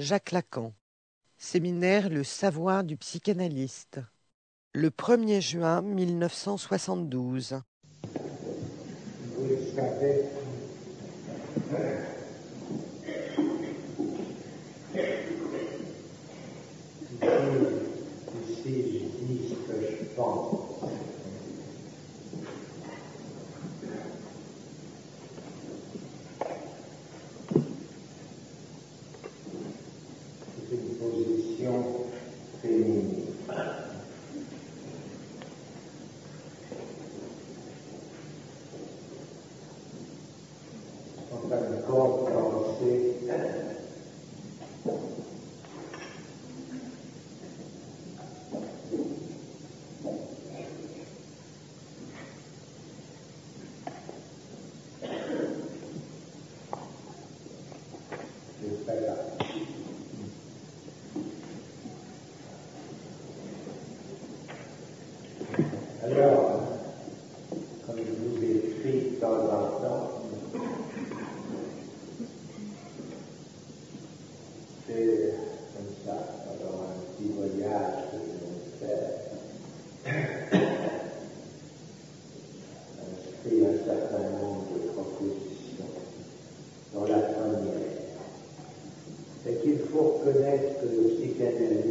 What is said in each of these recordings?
Jacques Lacan. Séminaire Le savoir du psychanalyste. Le 1er juin 1972. get in.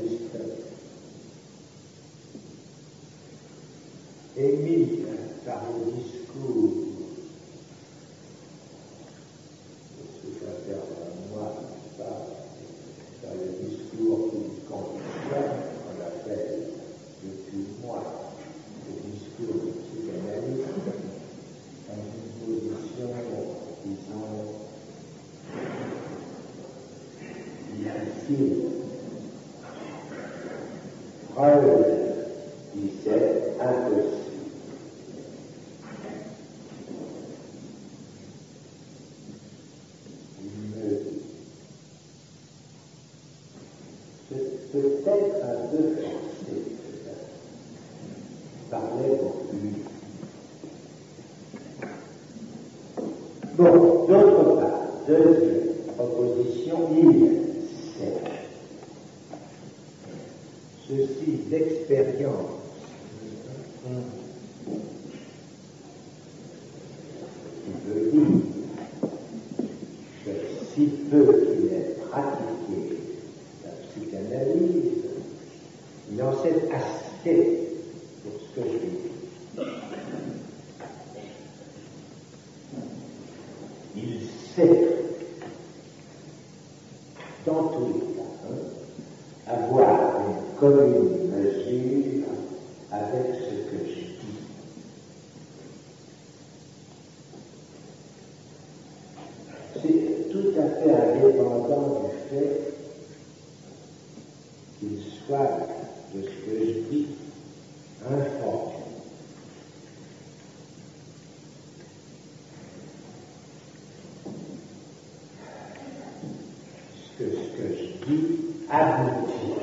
aboutir,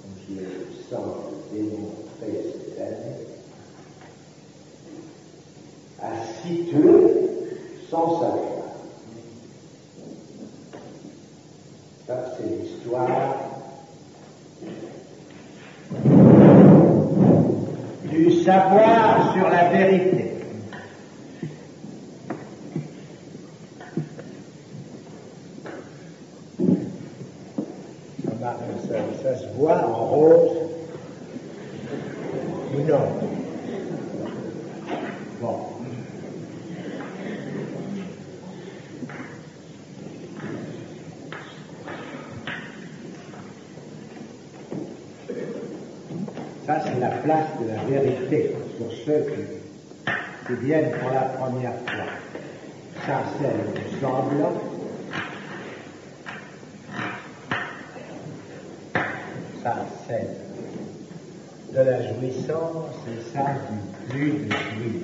comme je le démontrer cette année, à situer sans savoir. Ça, c'est l'histoire du savoir sur la vérité. ceux qui, viennent pour la première fois. Chancellent du semblant, c'est de la jouissance et ça du plus du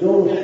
those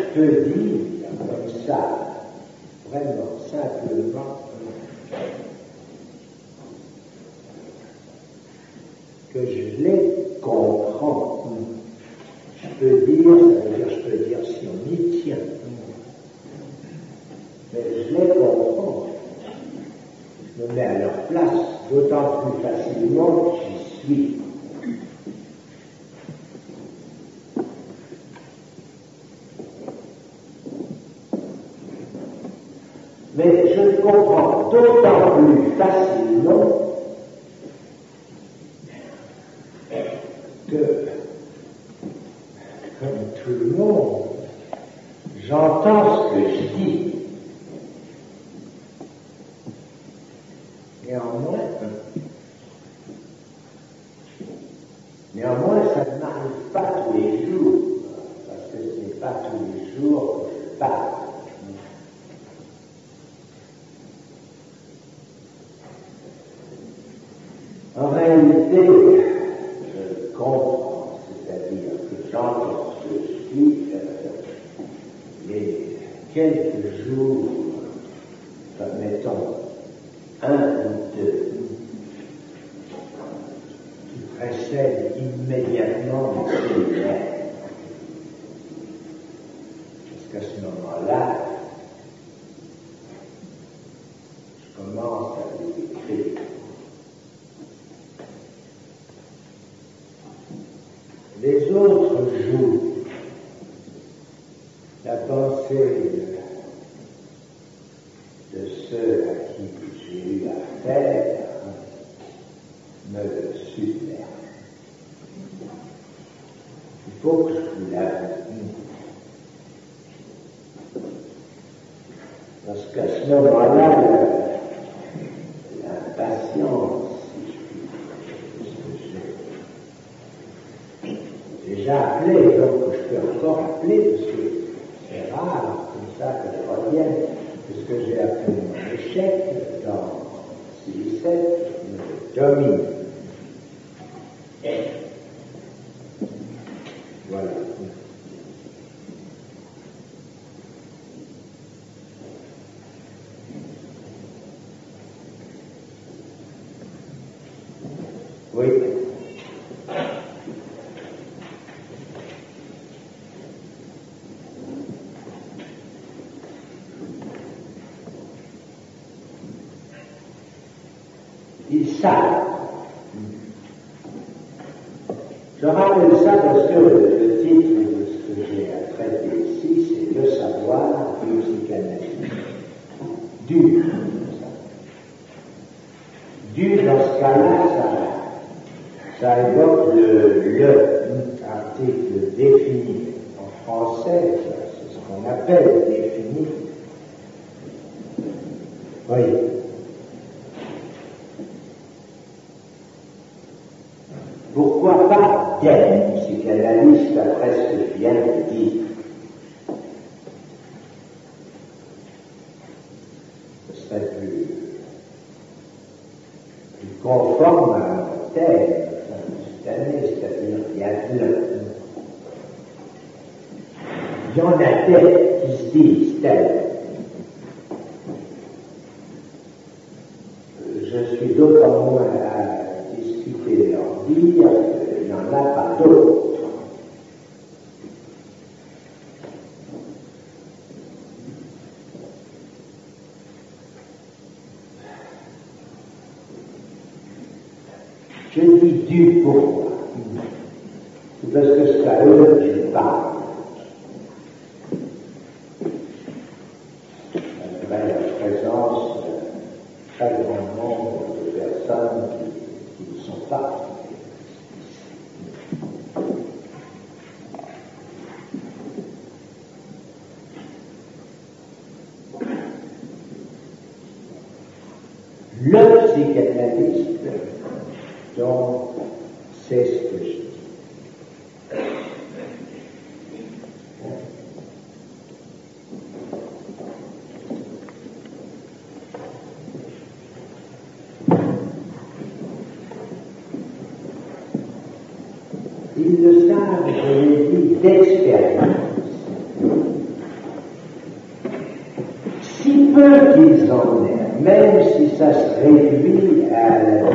En réalité, je comprends, c'est-à-dire que j'entends ceci, mais quelques jours to do it. j'ai vu d'expérience. Si peu qu'ils en aient, même si ça se réduit à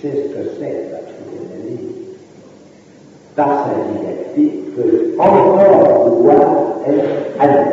sait ce que c'est la psychanalyse par sa didactique, peut encore pouvoir être admis.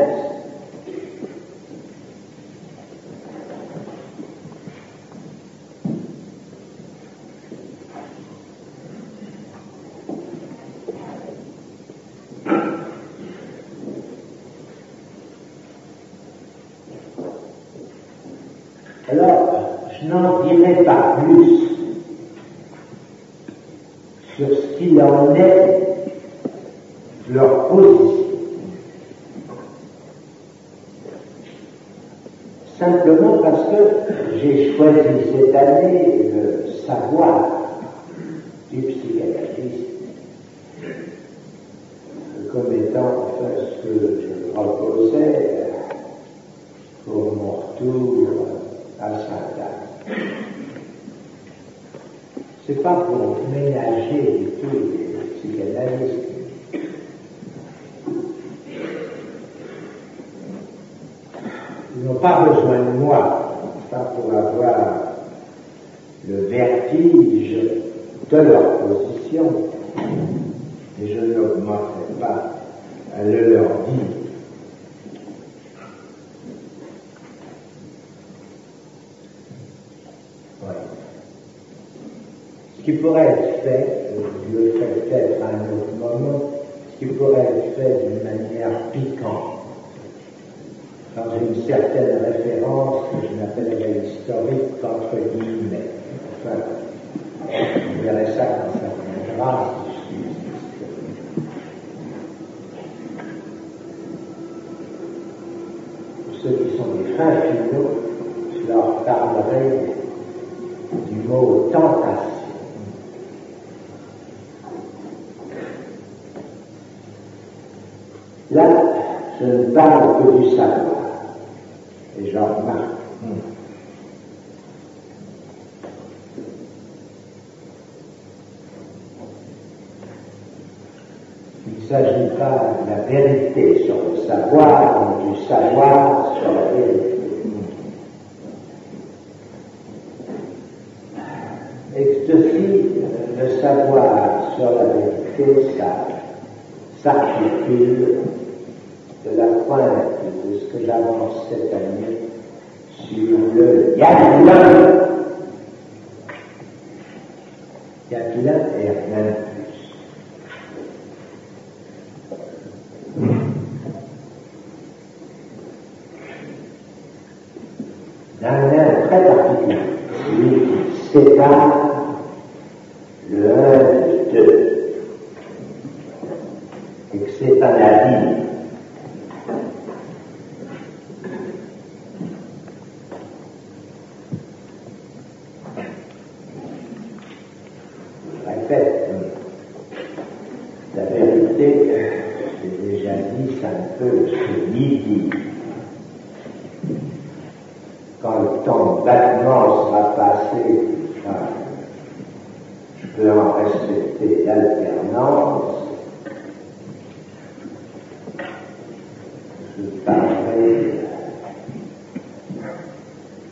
Parlerai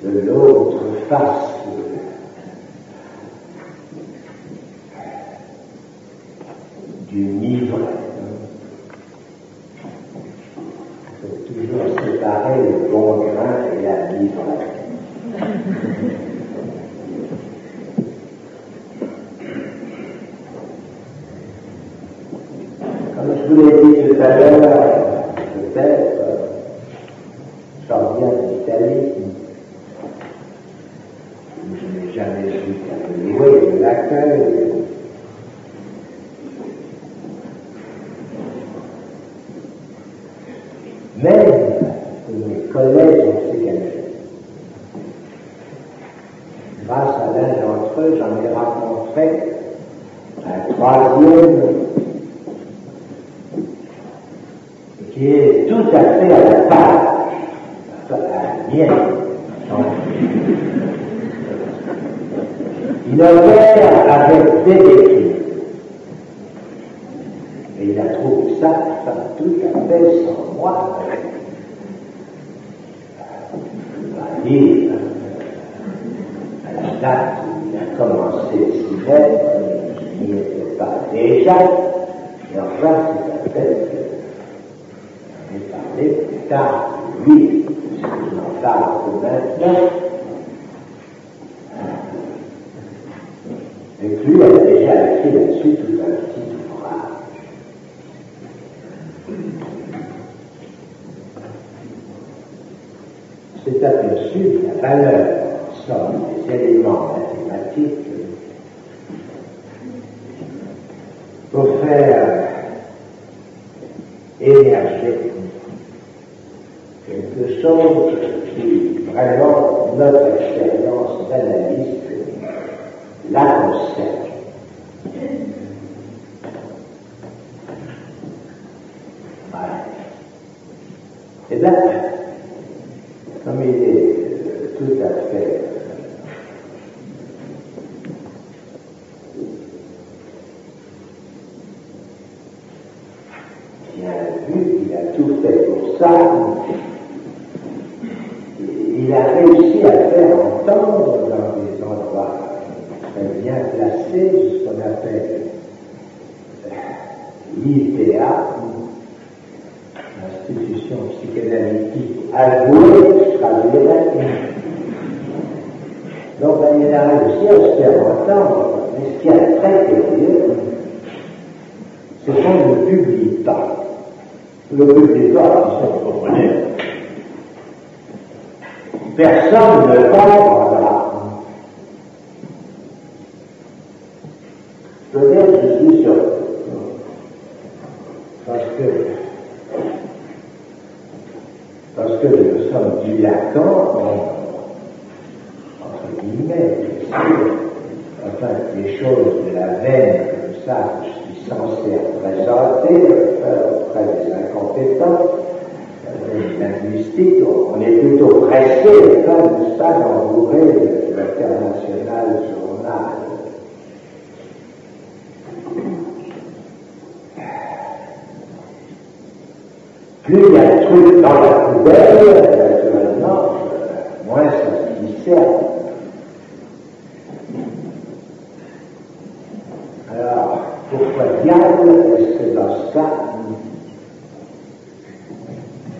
de l'autre face Plus il y a de trucs dans la poubelle, euh, maintenant, moins ça difficile. Alors, pourquoi diable est-ce que dans ce cas,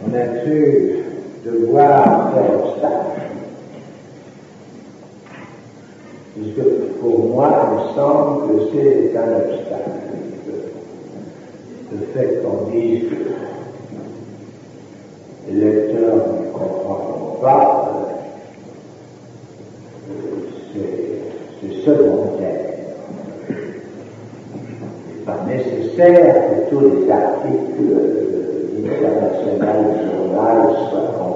on a pu devoir faire obstacle Puisque pour moi, il me semble que c'est un obstacle. Le fait qu'on dise tous les articles internationaux du journal soient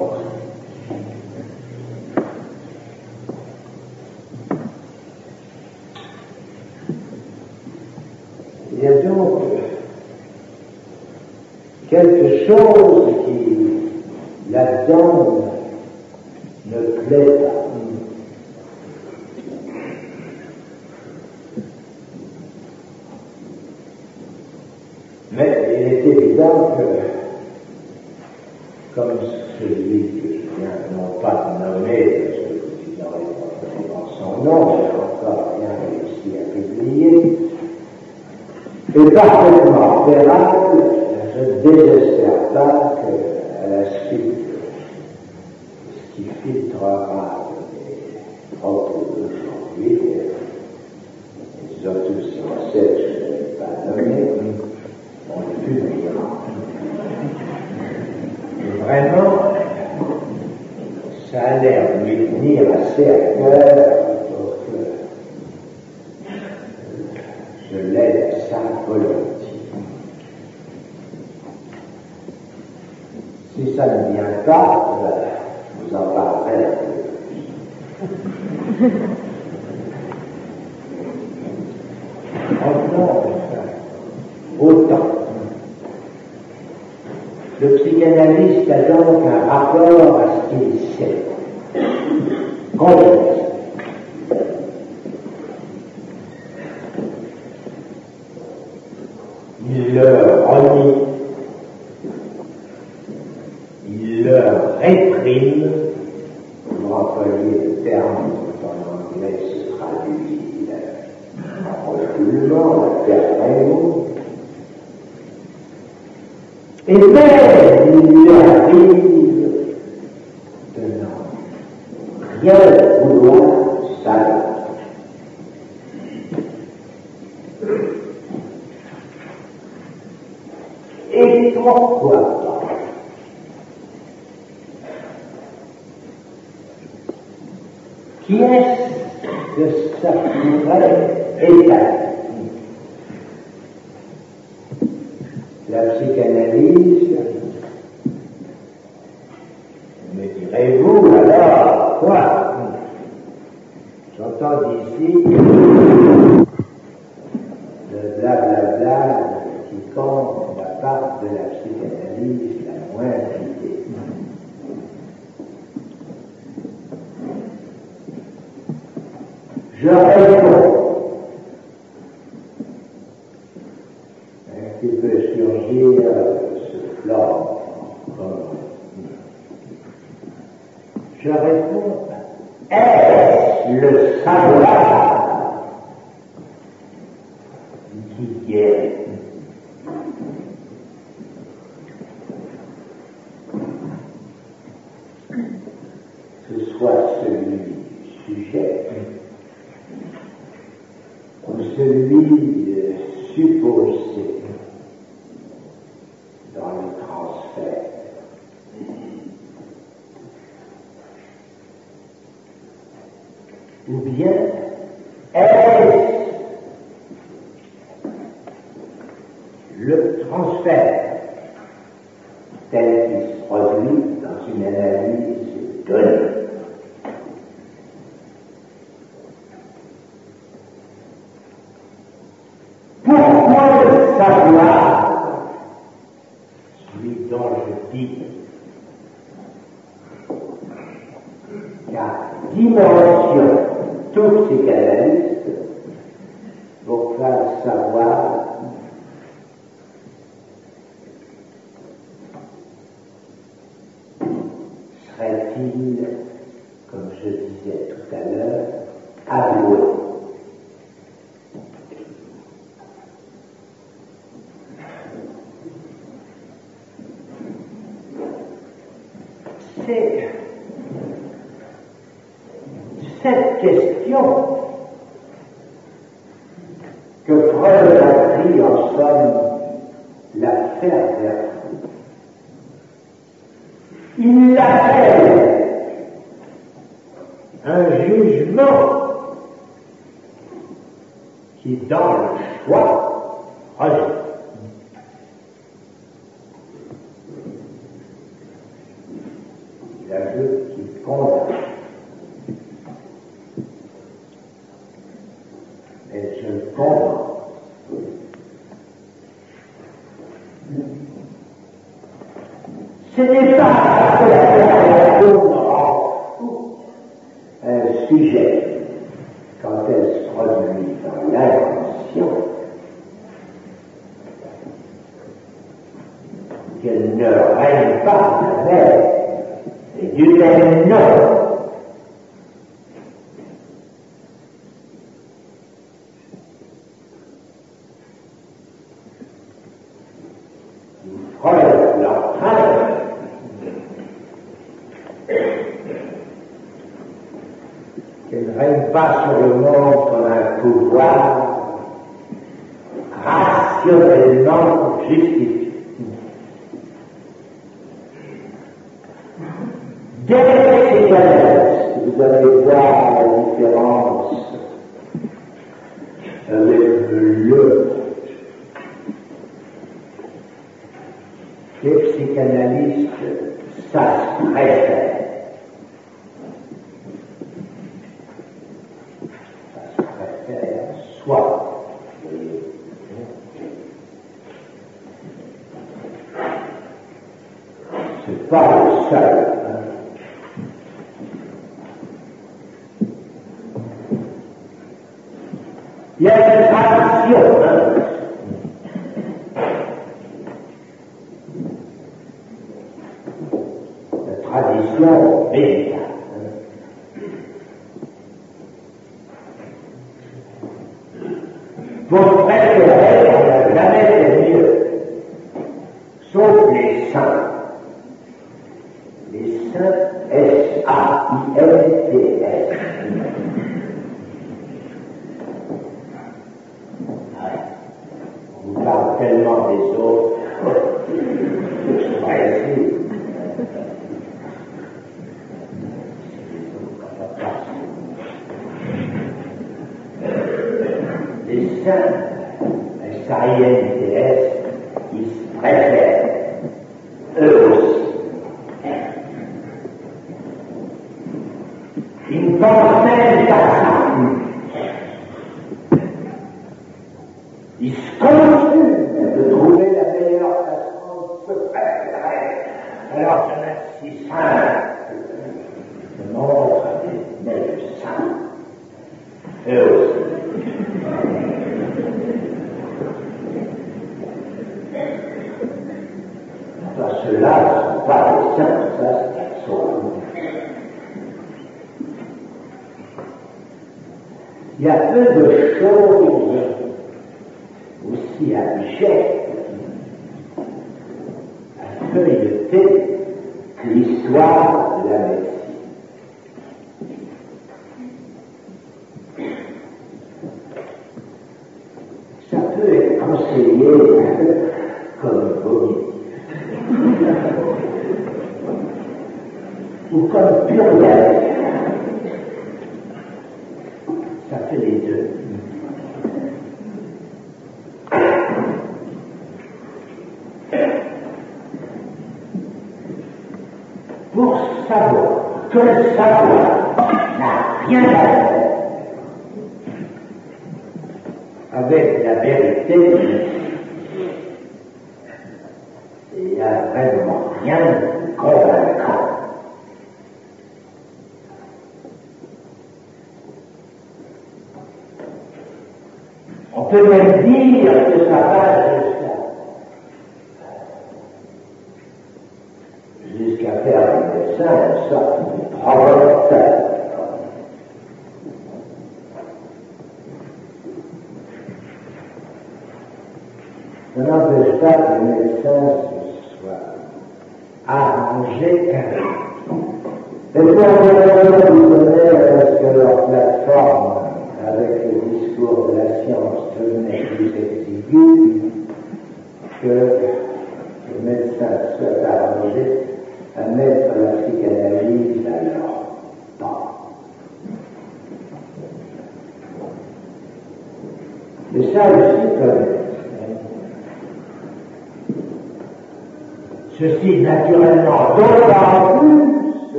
Je réponds. Pas le seul. hein. Il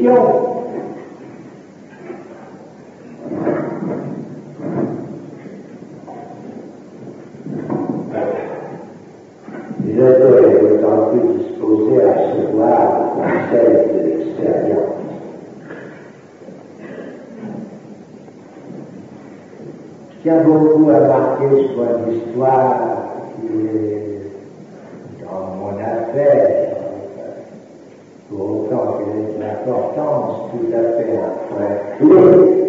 question les auteurs étaient plus disposés à recevoir le conseil de l'extérieur. Qui a beaucoup à marquer sur l'histoire Psalms to that they have read.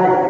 Je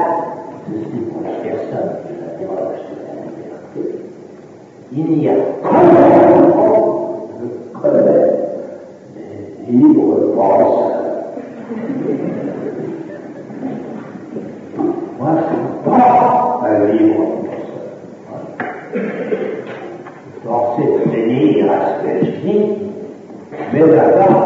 il n'y a que le libre pense. Moi, je ne pas un libre penseur. Penser tenir à ce que je mais d'abord,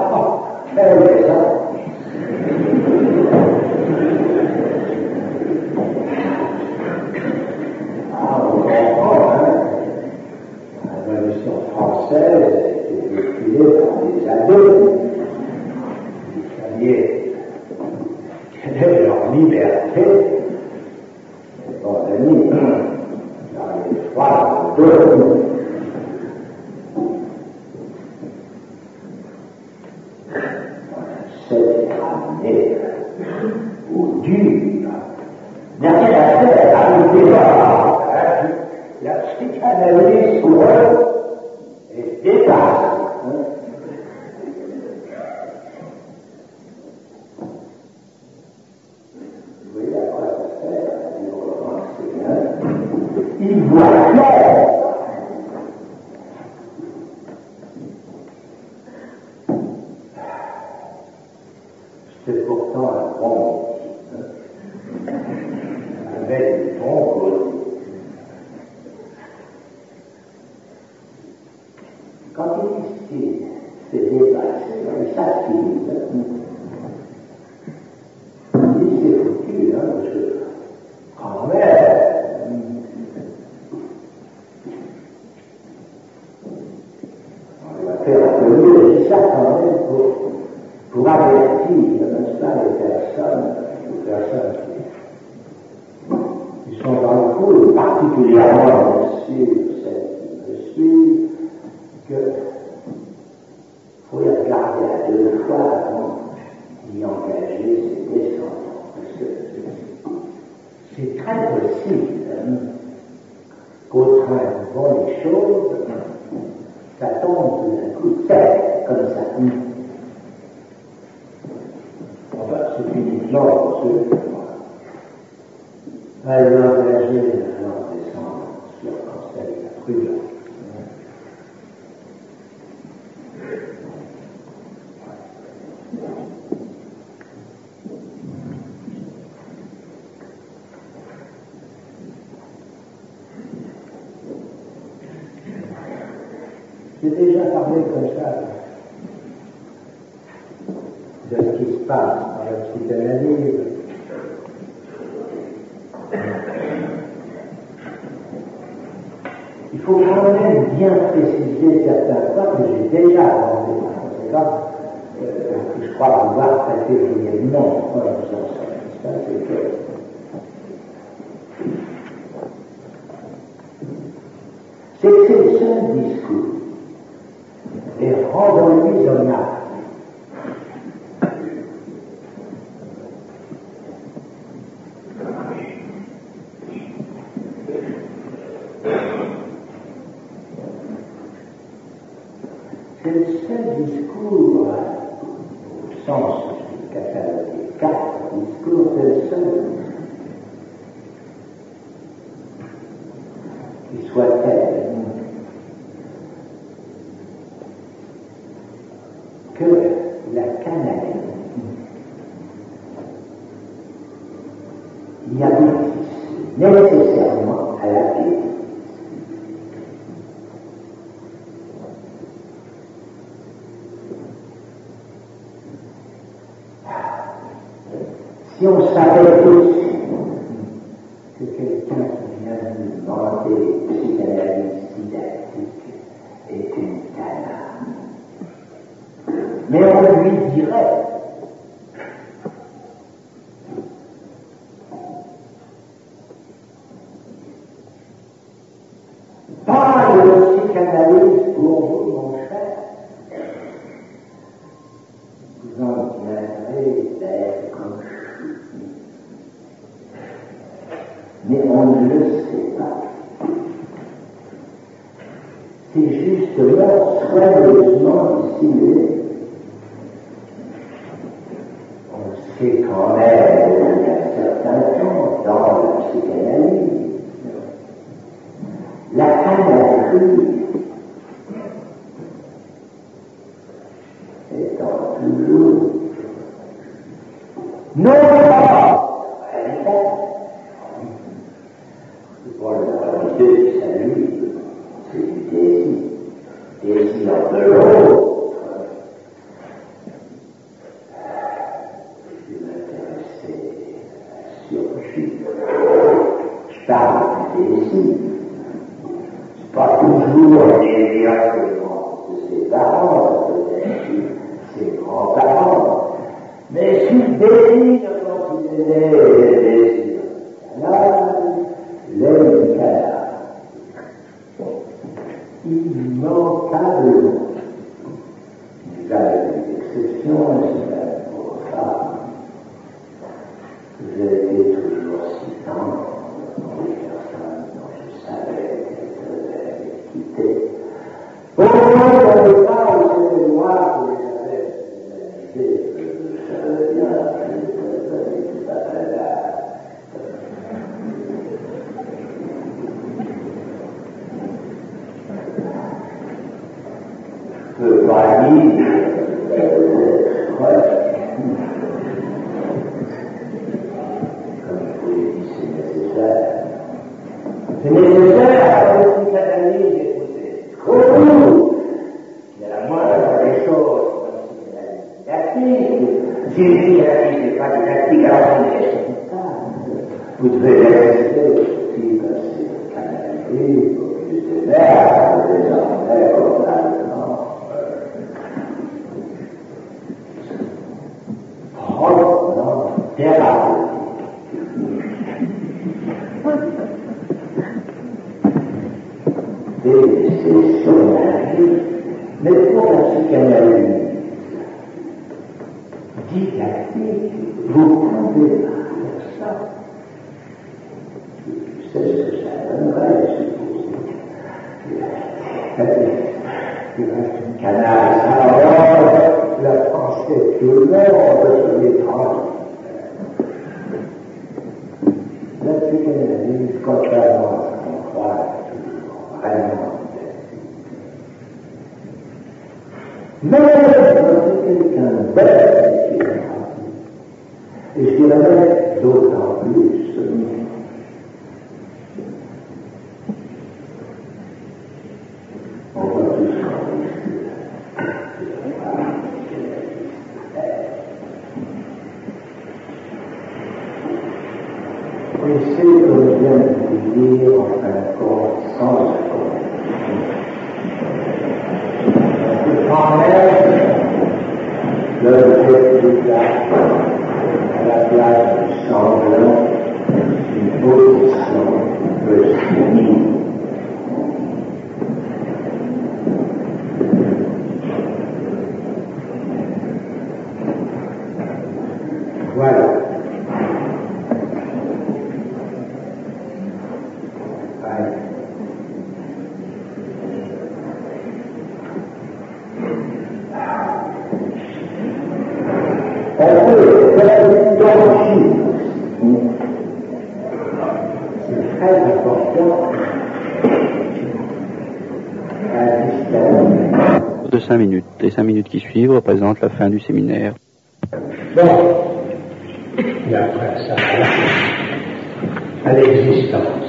qui suivent représentent la fin du séminaire. Bon, et après ça, à l'existence.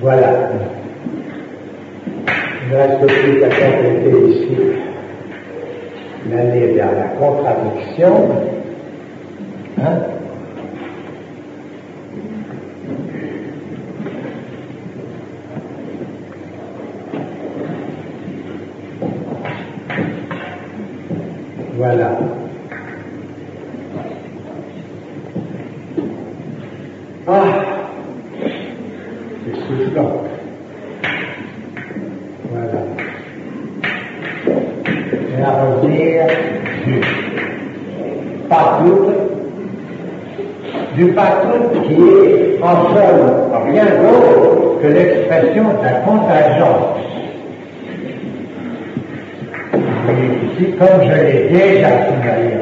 Voilà. Notre publication était ici l'année vers la contradiction. Hein? ဆုံးဖြတ်တဲ့ဒိဋ္ဌာရှိကြရဲ့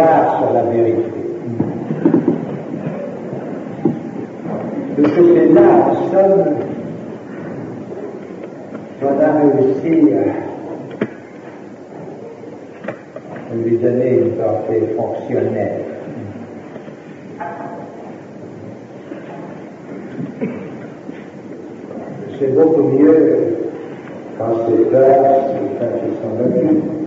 savoir sur la vérité. De ce fait-là, en somme, a réussi à lui donner une portée fonctionnelle. C'est beaucoup mieux quand c'est clair, c'est quand ils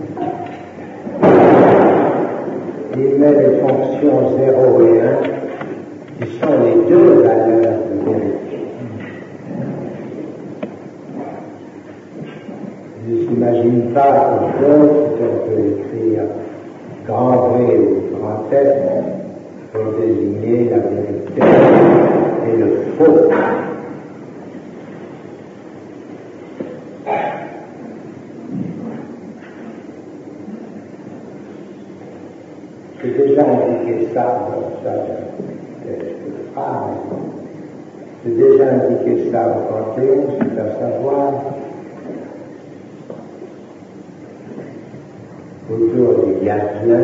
met les fonctions 0 et 1, qui sont les deux valeurs numériques. Je n'imagine pas autre chose, on peut écrire grand V ou grand S pour désigner la vérité et le faux. bien indiqué cela au canton, c'est à savoir autour du gardien,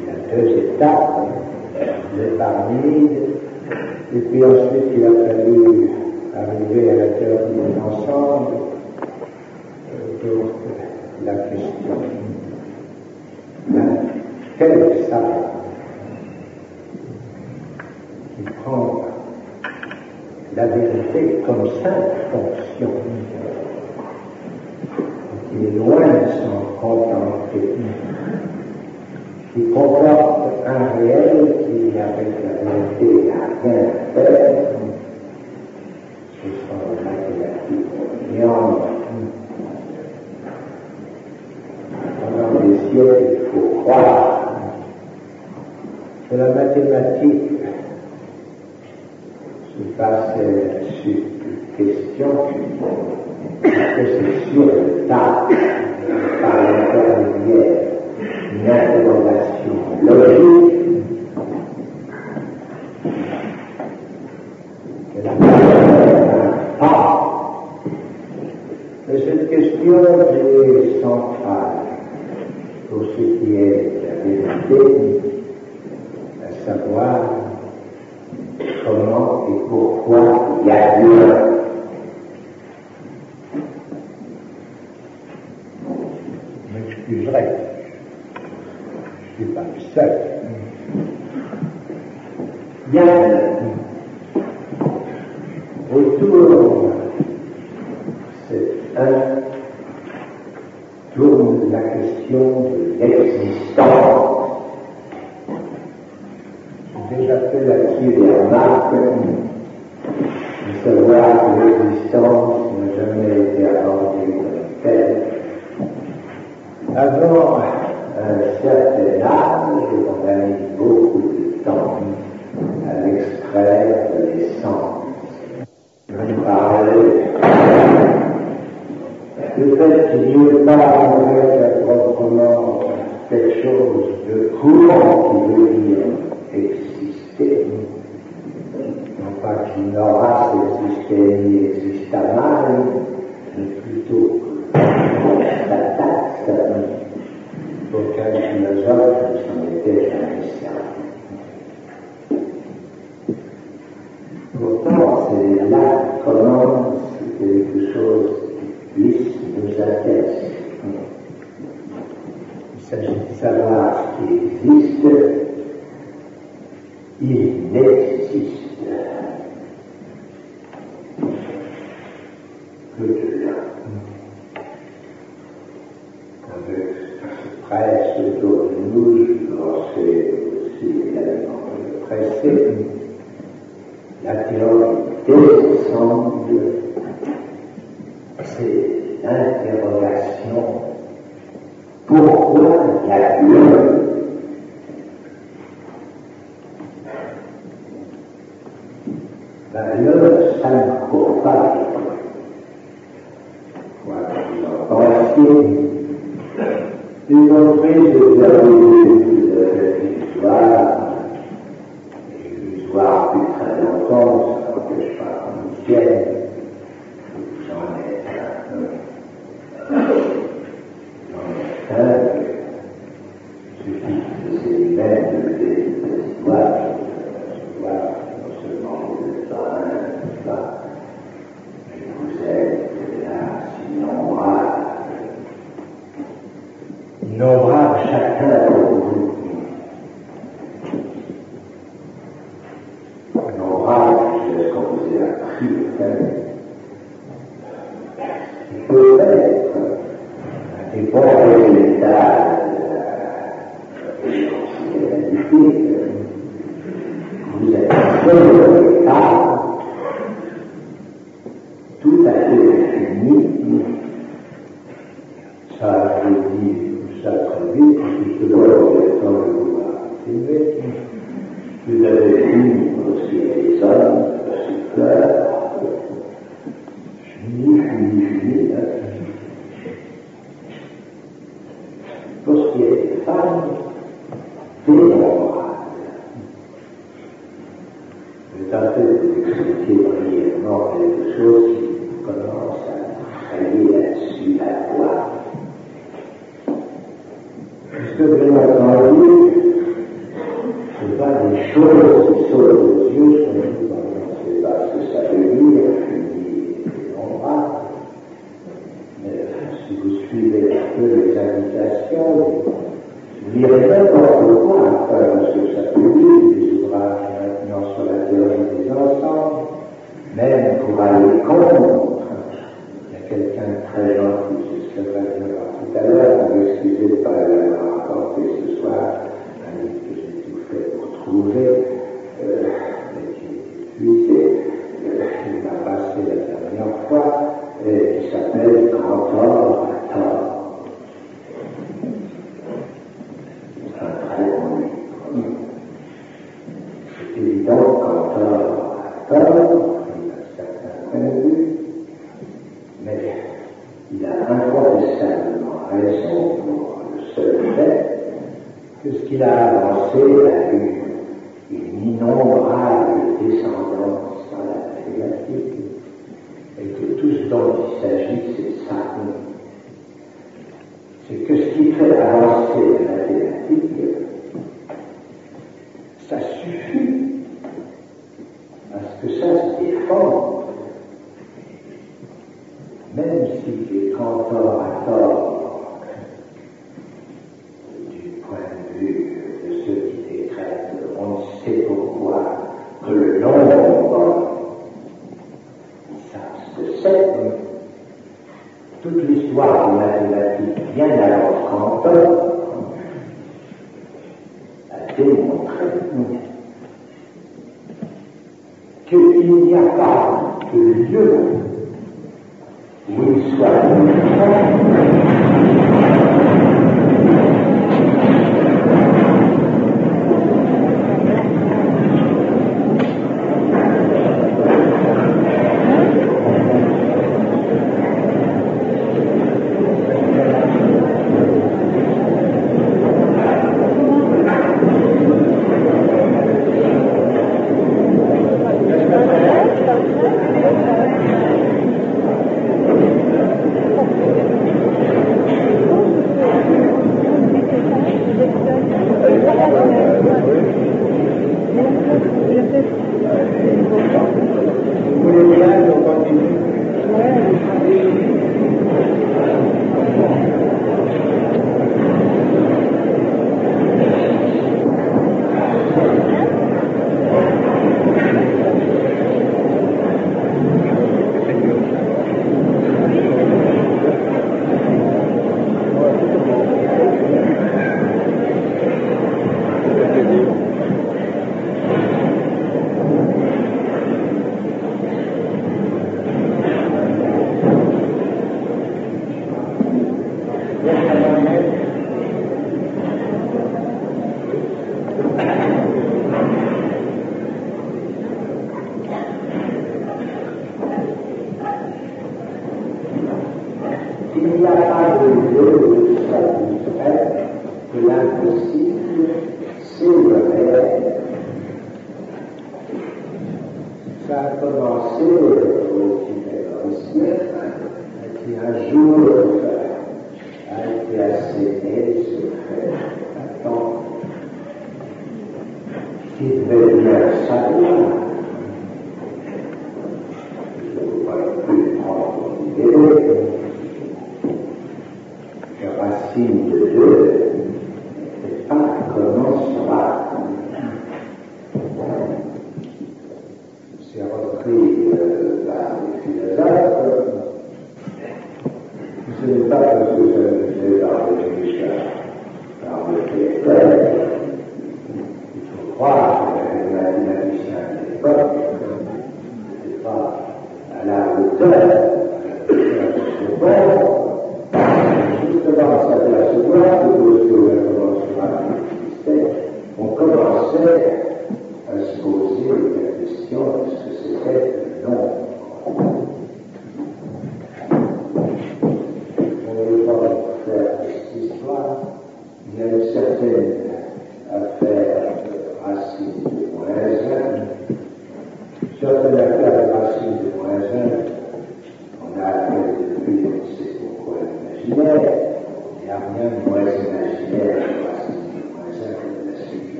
il y a deux étapes, le parmide, et puis ensuite il a fallu arriver à la théorie de l'ensemble, euh, donc la question. Quelle est la vérité comme sainte fonction. Il est loin de s'en contenter. Il comporte un réel qui, avec la vérité, n'a rien à faire. Ce sont les mathématiques néanmoins. Pendant des siècles, il faut croire que la mathématique passe sur une question que c'est sur le tas, par l'intermédiaire d'une interrogation logique, que la ah, que cette question est centrale pour ce qui est la vérité. Mathématique et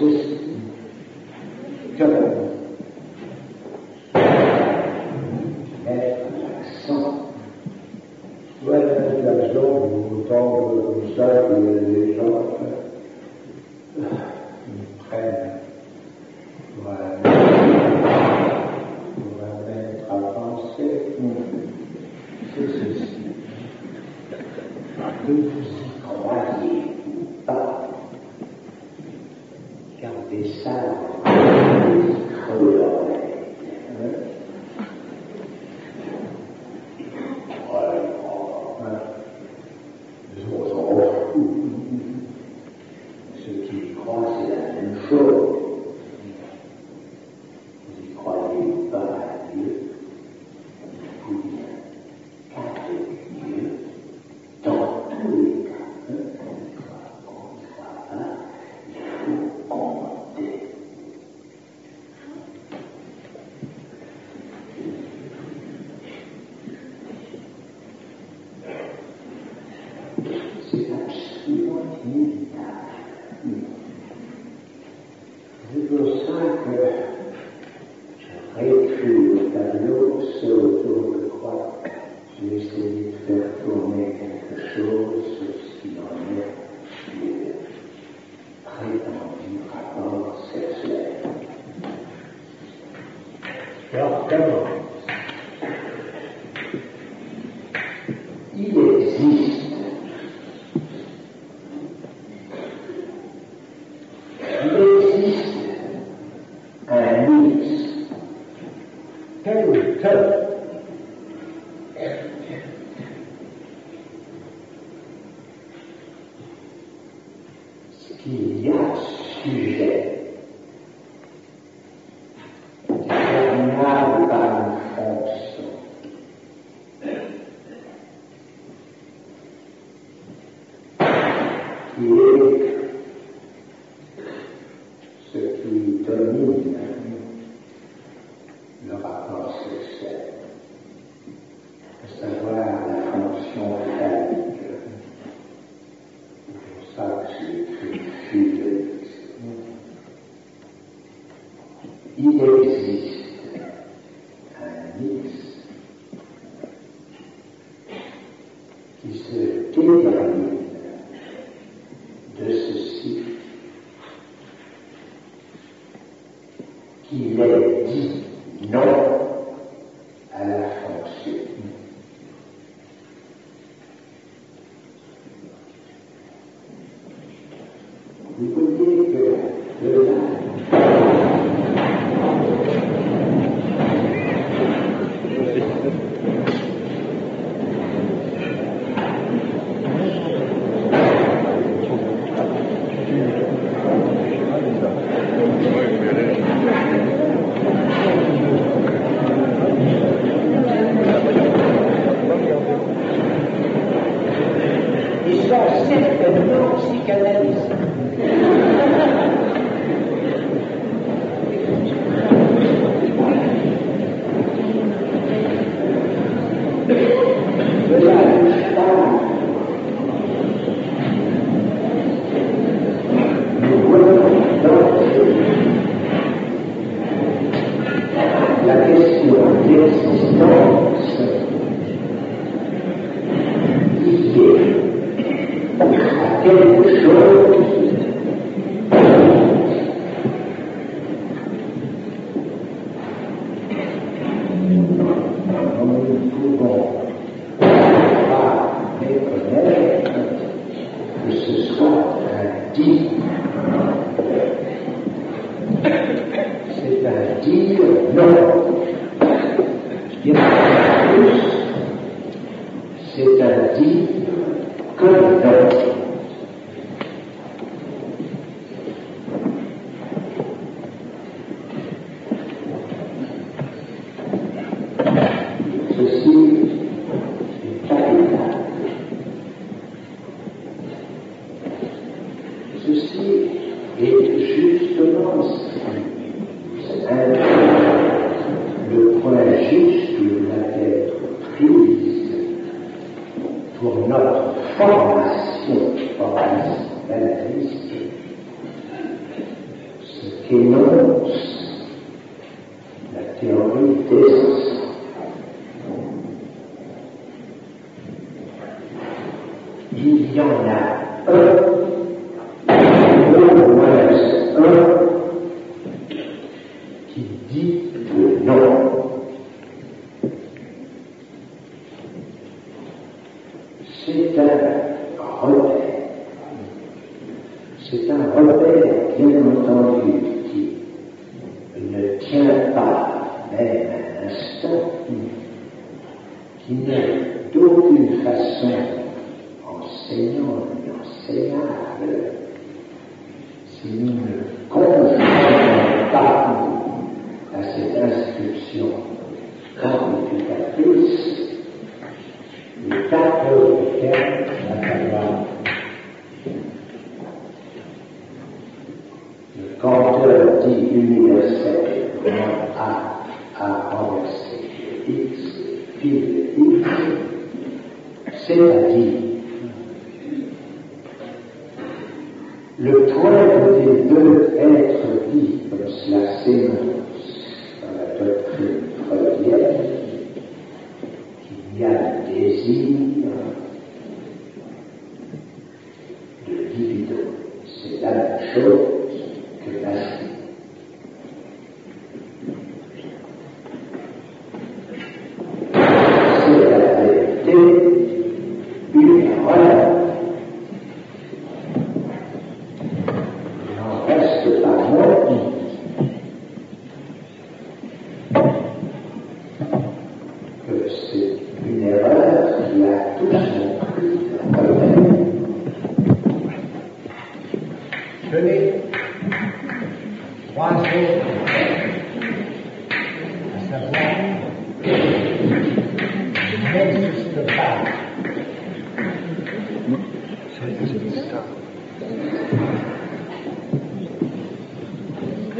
we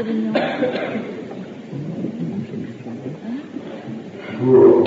Pour n'est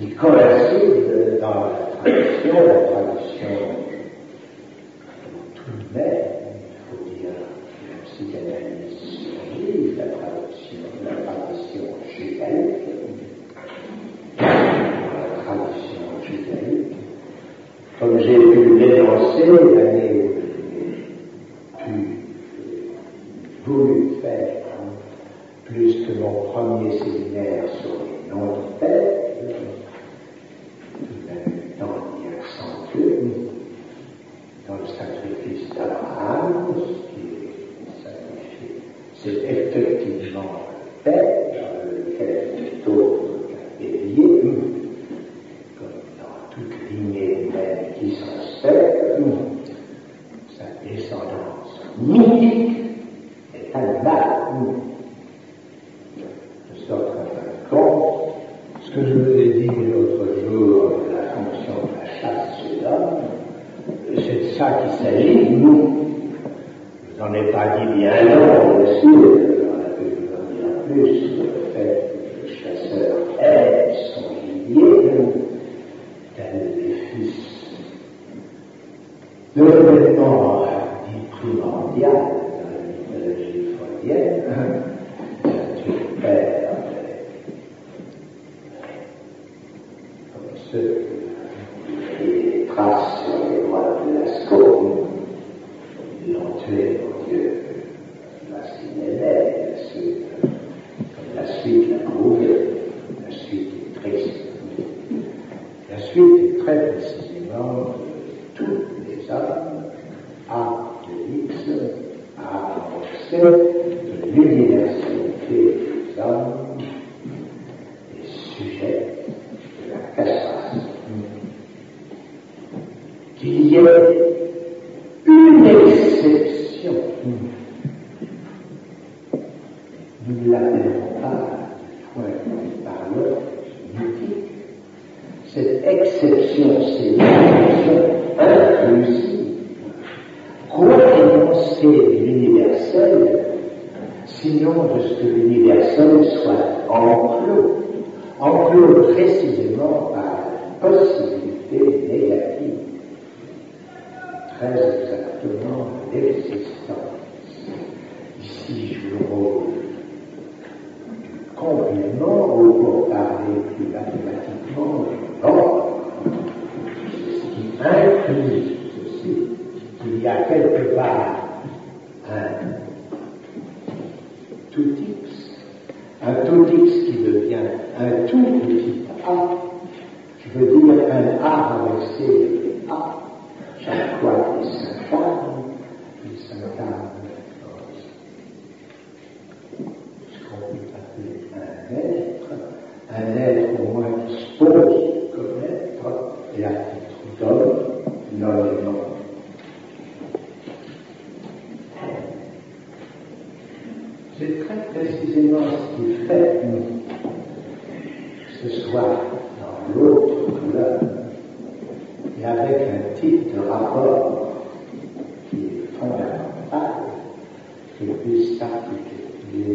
你确实，在传统、传统。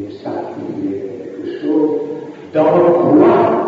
سطحی اصول دارد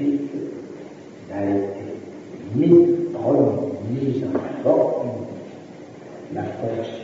sheep like meat on knees and rock. And of course,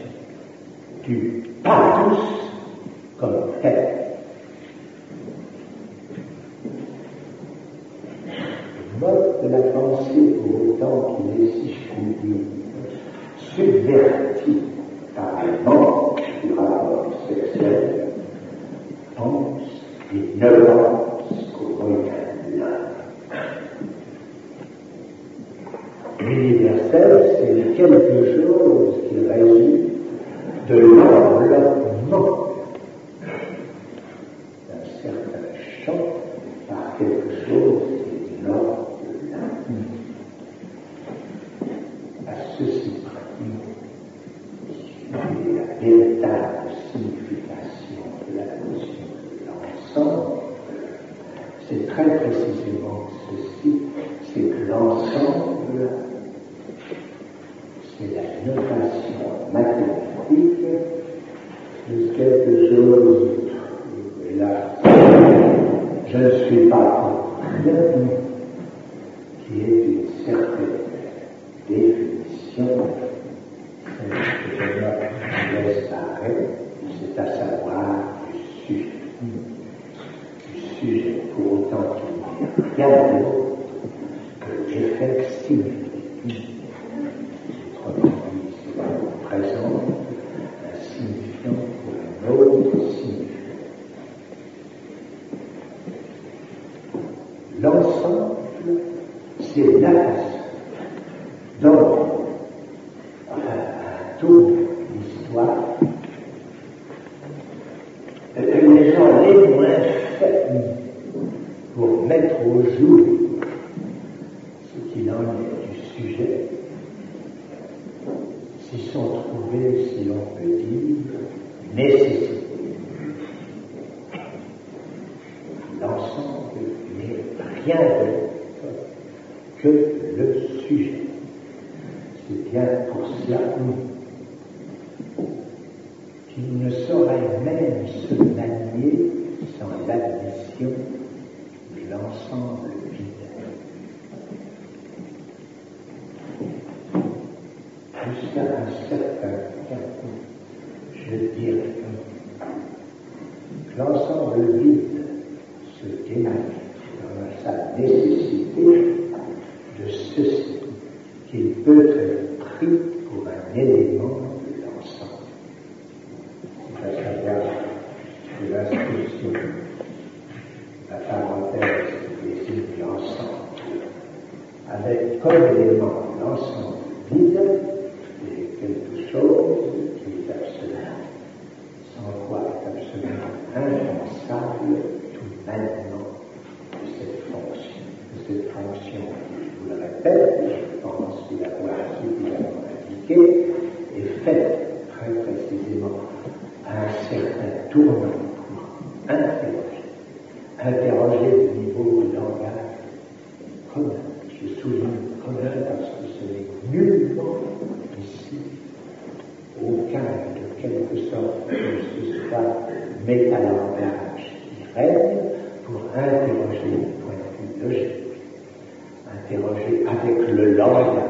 sorte que ce soit métalangage qui règne pour interroger le point de vue logique, interroger avec le langage.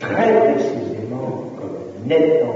très précisément, comme nettement,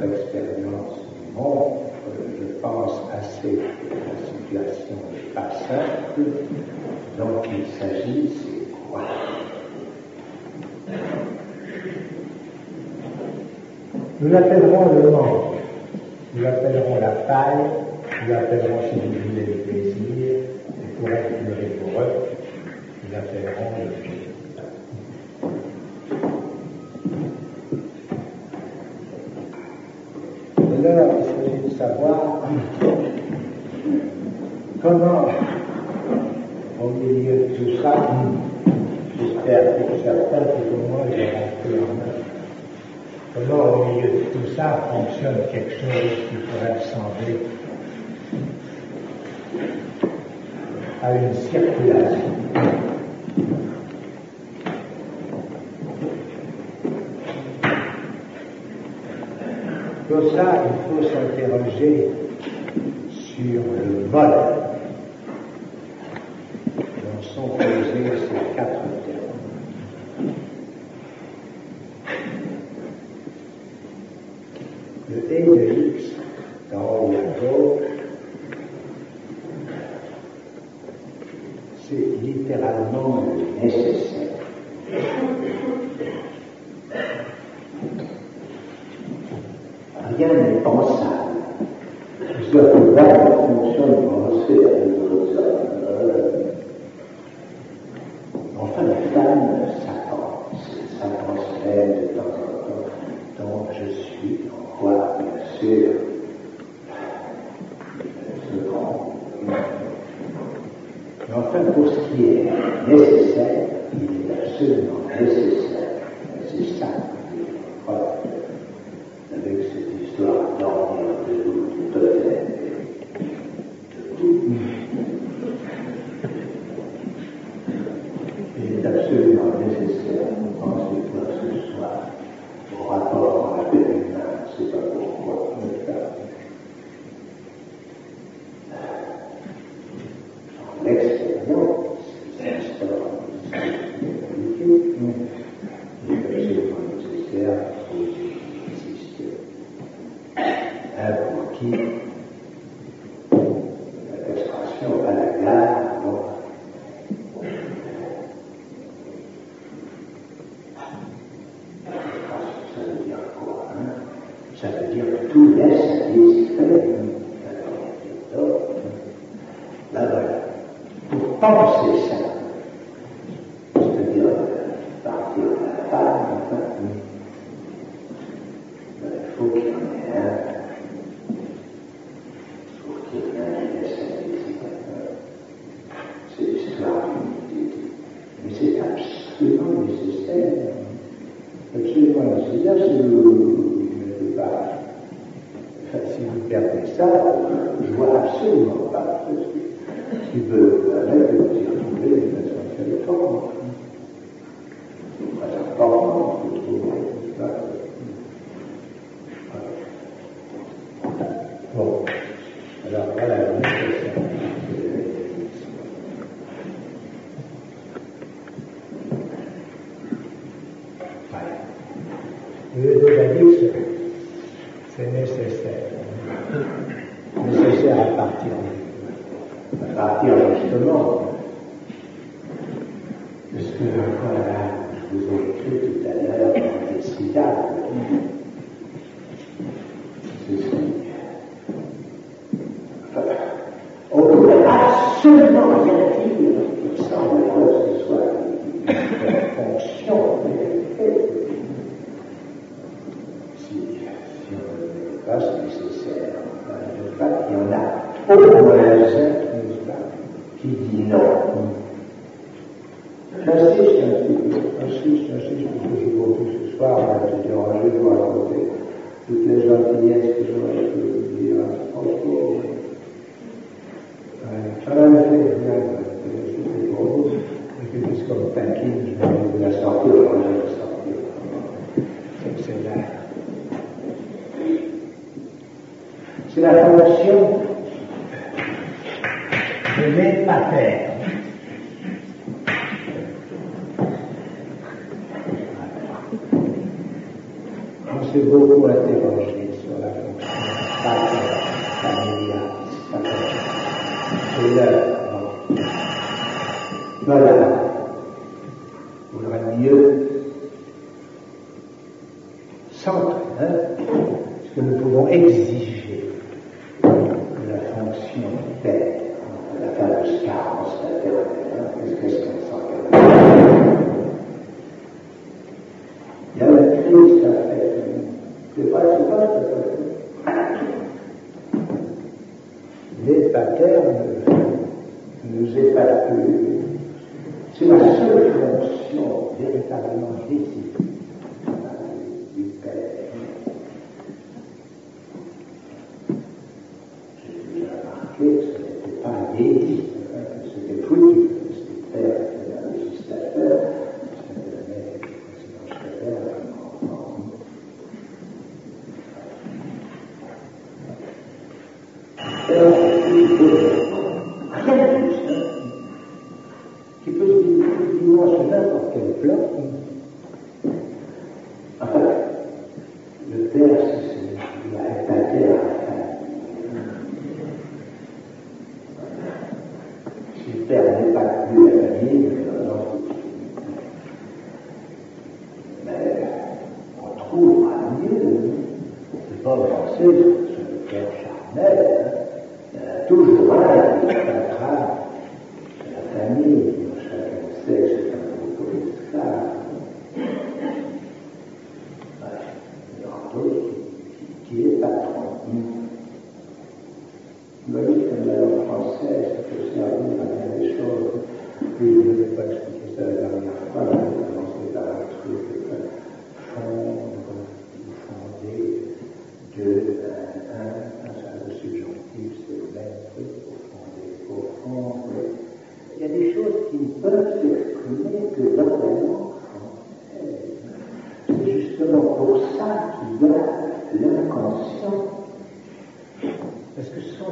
notre expérience du monde, euh, je pense assez que la situation n'est pas simple. Donc il s'agit, c'est quoi? Nous l'appellerons le manque, nous l'appellerons la faille, nous l'appellerons si vous voulez le plaisir, et pour être plus nous l'appellerons le plaisir. comment, au milieu de tout ça, hum, j'espère que certains, pour moi, j'ai rentré en main, au milieu de tout ça fonctionne quelque chose qui pourrait ressembler à une circulation. Pour ça, il faut s'interroger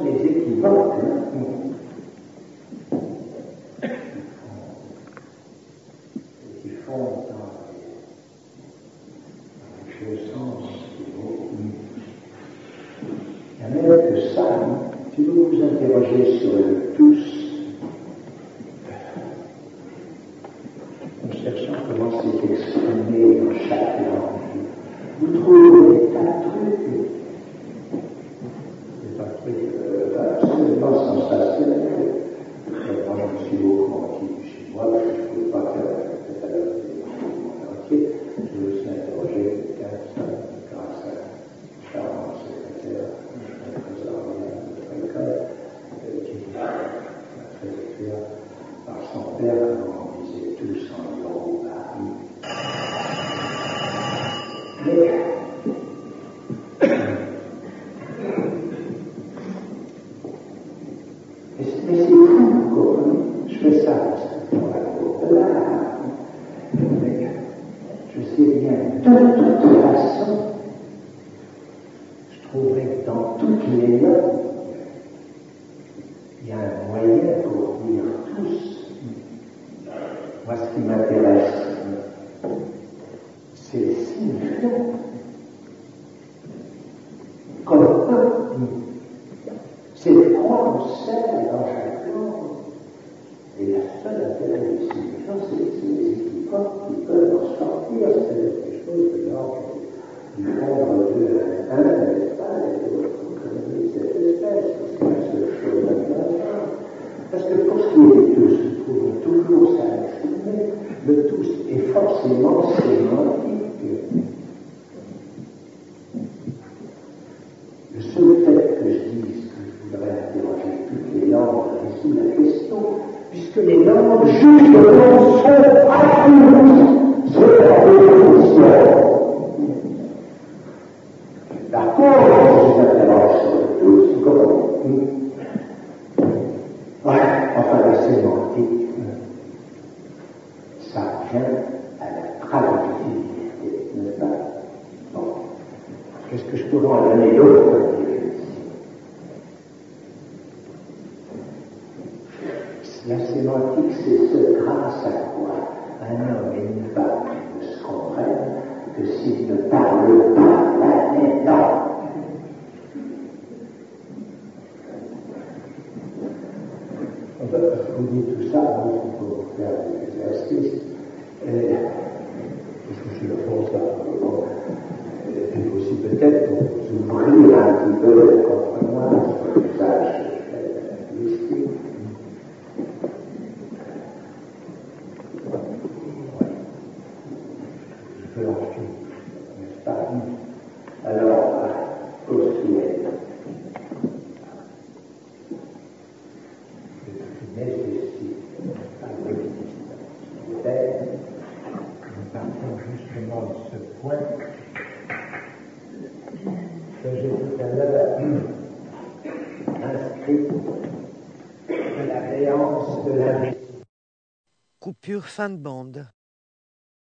les équivoques Coupure fin de bande.